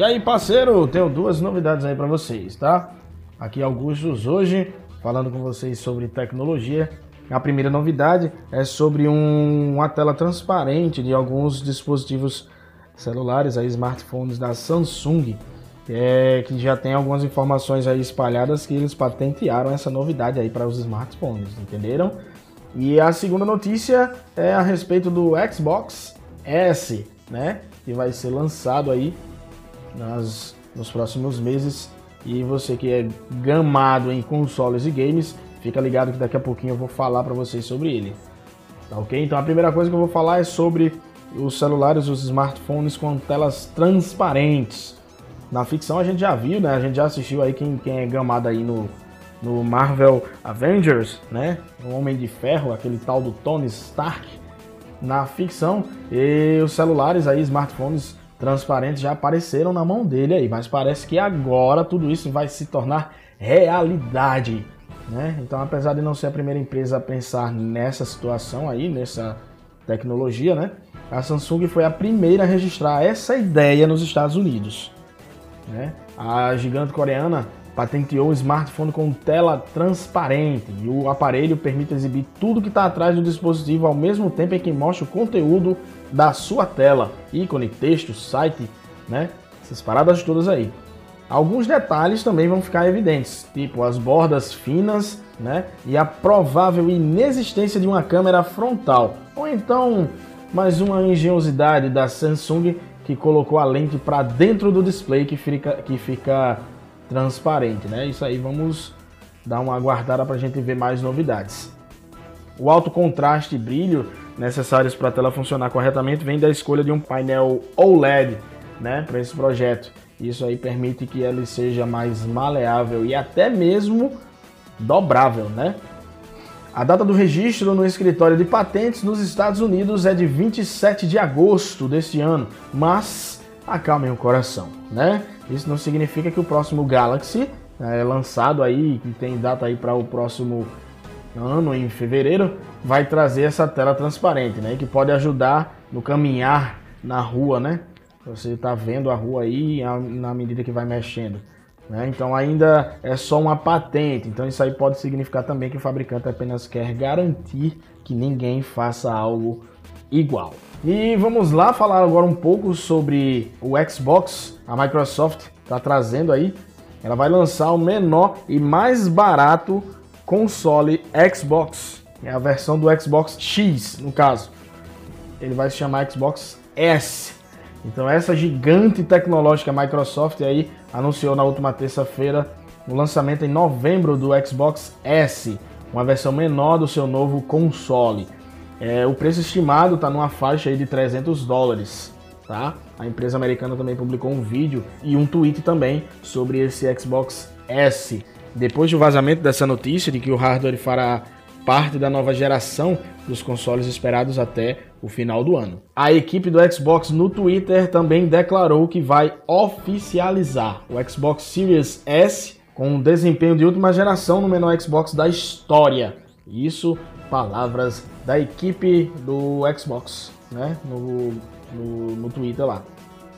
E aí, parceiro, tenho duas novidades aí para vocês, tá? Aqui Augustus hoje, falando com vocês sobre tecnologia. A primeira novidade é sobre um, uma tela transparente de alguns dispositivos celulares, aí, smartphones da Samsung, é, que já tem algumas informações aí espalhadas que eles patentearam essa novidade aí para os smartphones, entenderam? E a segunda notícia é a respeito do Xbox S, né? Que vai ser lançado aí nas, nos próximos meses. E você que é gamado em consoles e games, fica ligado que daqui a pouquinho eu vou falar para vocês sobre ele. Tá ok? Então a primeira coisa que eu vou falar é sobre os celulares, os smartphones com telas transparentes. Na ficção a gente já viu, né? A gente já assistiu aí quem, quem é gamado aí no, no Marvel Avengers, né? O Homem de Ferro, aquele tal do Tony Stark. Na ficção, e os celulares aí, smartphones transparentes já apareceram na mão dele aí, mas parece que agora tudo isso vai se tornar realidade, né? Então, apesar de não ser a primeira empresa a pensar nessa situação aí, nessa tecnologia, né? A Samsung foi a primeira a registrar essa ideia nos Estados Unidos. Né? A gigante coreana patenteou um smartphone com tela transparente e o aparelho permite exibir tudo que está atrás do dispositivo ao mesmo tempo em que mostra o conteúdo da sua tela, ícone, texto, site, né? Essas paradas todas aí. Alguns detalhes também vão ficar evidentes, tipo as bordas finas, né? E a provável inexistência de uma câmera frontal, ou então mais uma engenhosidade da Samsung que colocou a lente para dentro do display que fica, que fica transparente, né? Isso aí vamos dar uma aguardada para a gente ver mais novidades. O alto contraste e brilho necessários para a tela funcionar corretamente vem da escolha de um painel OLED, né, para esse projeto. Isso aí permite que ele seja mais maleável e até mesmo dobrável, né? A data do registro no escritório de patentes nos Estados Unidos é de 27 de agosto deste ano, mas acalmem o coração, né? Isso não significa que o próximo Galaxy é lançado aí, que tem data aí para o próximo ano, em fevereiro, vai trazer essa tela transparente, né? Que pode ajudar no caminhar na rua, né? Você está vendo a rua aí na medida que vai mexendo. Né? Então ainda é só uma patente. Então isso aí pode significar também que o fabricante apenas quer garantir que ninguém faça algo igual. E vamos lá falar agora um pouco sobre o Xbox. A Microsoft está trazendo aí. Ela vai lançar o menor e mais barato console Xbox. É a versão do Xbox X, no caso. Ele vai se chamar Xbox S. Então essa gigante tecnológica Microsoft aí anunciou na última terça-feira o lançamento em novembro do Xbox S, uma versão menor do seu novo console. É, o preço estimado está numa faixa aí de 300 dólares. Tá? A empresa americana também publicou um vídeo e um tweet também sobre esse Xbox S. Depois do vazamento dessa notícia de que o hardware fará parte da nova geração dos consoles esperados até o final do ano. A equipe do Xbox no Twitter também declarou que vai oficializar o Xbox Series S com um desempenho de última geração no menor Xbox da história. Isso, palavras da equipe do Xbox, né? No, no, no Twitter lá.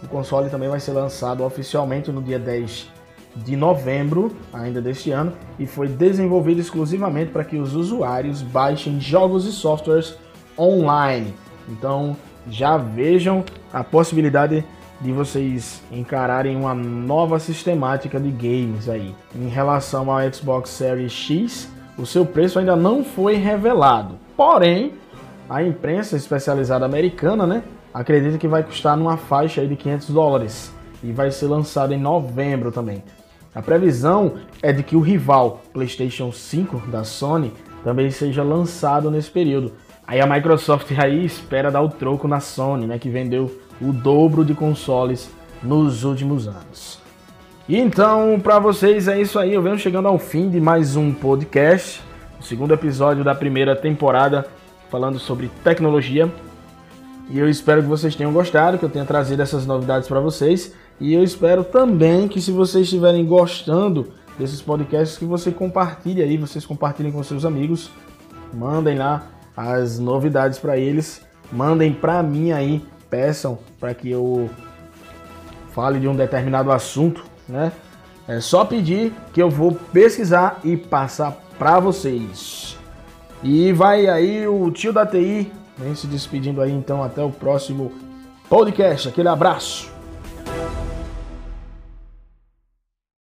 O console também vai ser lançado oficialmente no dia 10 de novembro ainda deste ano e foi desenvolvido exclusivamente para que os usuários baixem jogos e softwares online. Então já vejam a possibilidade de vocês encararem uma nova sistemática de games aí. Em relação ao Xbox Series X, o seu preço ainda não foi revelado. Porém, a imprensa especializada americana, né, acredita que vai custar numa faixa de 500 dólares e vai ser lançado em novembro também. A previsão é de que o rival PlayStation 5 da Sony também seja lançado nesse período. Aí a Microsoft aí espera dar o troco na Sony, né, que vendeu o dobro de consoles nos últimos anos. E então, para vocês é isso aí, eu venho chegando ao fim de mais um podcast, o segundo episódio da primeira temporada falando sobre tecnologia. E eu espero que vocês tenham gostado, que eu tenha trazido essas novidades para vocês. E eu espero também que se vocês estiverem gostando desses podcasts, que você compartilhe aí, vocês compartilhem com seus amigos, mandem lá as novidades para eles, mandem para mim aí, peçam para que eu fale de um determinado assunto, né? É só pedir que eu vou pesquisar e passar para vocês. E vai aí o tio da TI, vem se despedindo aí então até o próximo podcast. Aquele abraço.